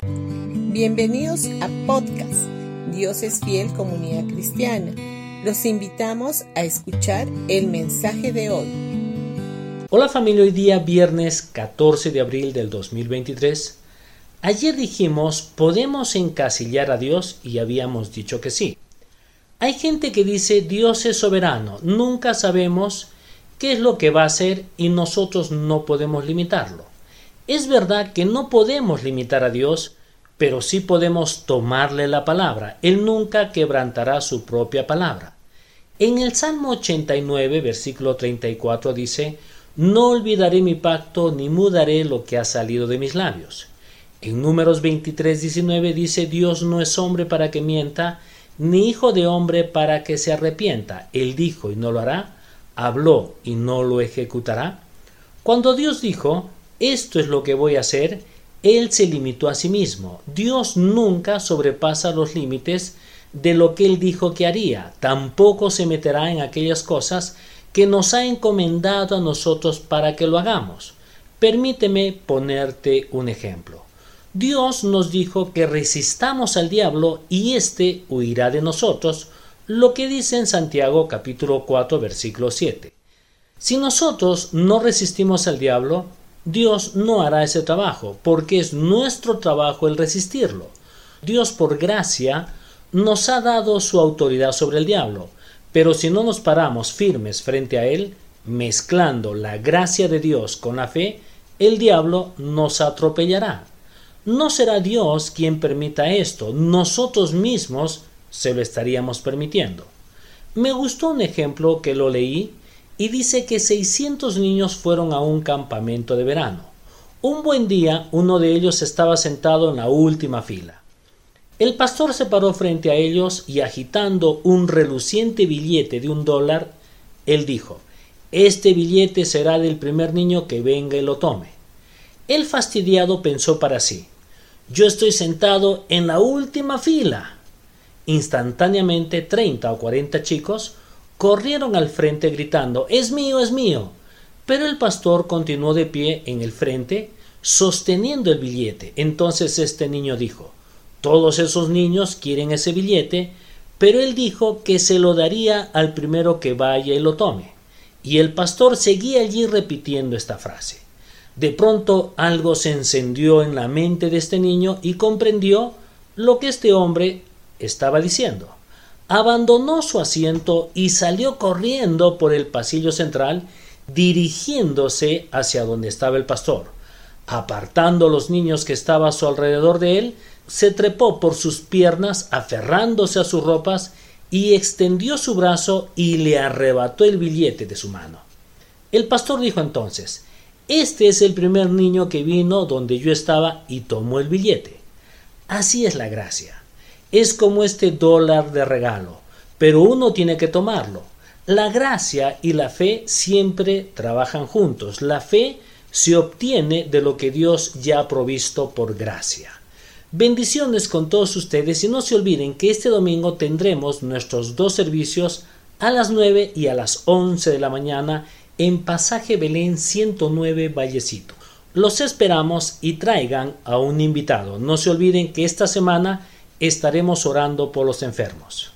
Bienvenidos a podcast Dios es fiel comunidad cristiana. Los invitamos a escuchar el mensaje de hoy. Hola familia, hoy día viernes 14 de abril del 2023. Ayer dijimos, podemos encasillar a Dios y habíamos dicho que sí. Hay gente que dice, Dios es soberano, nunca sabemos qué es lo que va a hacer y nosotros no podemos limitarlo. Es verdad que no podemos limitar a Dios, pero sí podemos tomarle la palabra. Él nunca quebrantará su propia palabra. En el Salmo 89, versículo 34 dice, No olvidaré mi pacto ni mudaré lo que ha salido de mis labios. En números 23, 19 dice, Dios no es hombre para que mienta, ni hijo de hombre para que se arrepienta. Él dijo y no lo hará, habló y no lo ejecutará. Cuando Dios dijo, esto es lo que voy a hacer, Él se limitó a sí mismo. Dios nunca sobrepasa los límites de lo que Él dijo que haría. Tampoco se meterá en aquellas cosas que nos ha encomendado a nosotros para que lo hagamos. Permíteme ponerte un ejemplo. Dios nos dijo que resistamos al diablo y éste huirá de nosotros, lo que dice en Santiago capítulo 4 versículo 7. Si nosotros no resistimos al diablo, Dios no hará ese trabajo, porque es nuestro trabajo el resistirlo. Dios por gracia nos ha dado su autoridad sobre el diablo, pero si no nos paramos firmes frente a él, mezclando la gracia de Dios con la fe, el diablo nos atropellará. No será Dios quien permita esto, nosotros mismos se lo estaríamos permitiendo. Me gustó un ejemplo que lo leí y dice que 600 niños fueron a un campamento de verano. Un buen día uno de ellos estaba sentado en la última fila. El pastor se paró frente a ellos y agitando un reluciente billete de un dólar, él dijo, Este billete será del primer niño que venga y lo tome. El fastidiado pensó para sí, yo estoy sentado en la última fila. Instantáneamente treinta o cuarenta chicos corrieron al frente gritando Es mío, es mío. Pero el pastor continuó de pie en el frente, sosteniendo el billete. Entonces este niño dijo Todos esos niños quieren ese billete, pero él dijo que se lo daría al primero que vaya y lo tome. Y el pastor seguía allí repitiendo esta frase. De pronto algo se encendió en la mente de este niño y comprendió lo que este hombre estaba diciendo. Abandonó su asiento y salió corriendo por el pasillo central dirigiéndose hacia donde estaba el pastor. Apartando los niños que estaban a su alrededor de él, se trepó por sus piernas aferrándose a sus ropas y extendió su brazo y le arrebató el billete de su mano. El pastor dijo entonces este es el primer niño que vino donde yo estaba y tomó el billete. Así es la gracia. Es como este dólar de regalo, pero uno tiene que tomarlo. La gracia y la fe siempre trabajan juntos. La fe se obtiene de lo que Dios ya ha provisto por gracia. Bendiciones con todos ustedes y no se olviden que este domingo tendremos nuestros dos servicios a las 9 y a las 11 de la mañana en Pasaje Belén 109 Vallecito. Los esperamos y traigan a un invitado. No se olviden que esta semana estaremos orando por los enfermos.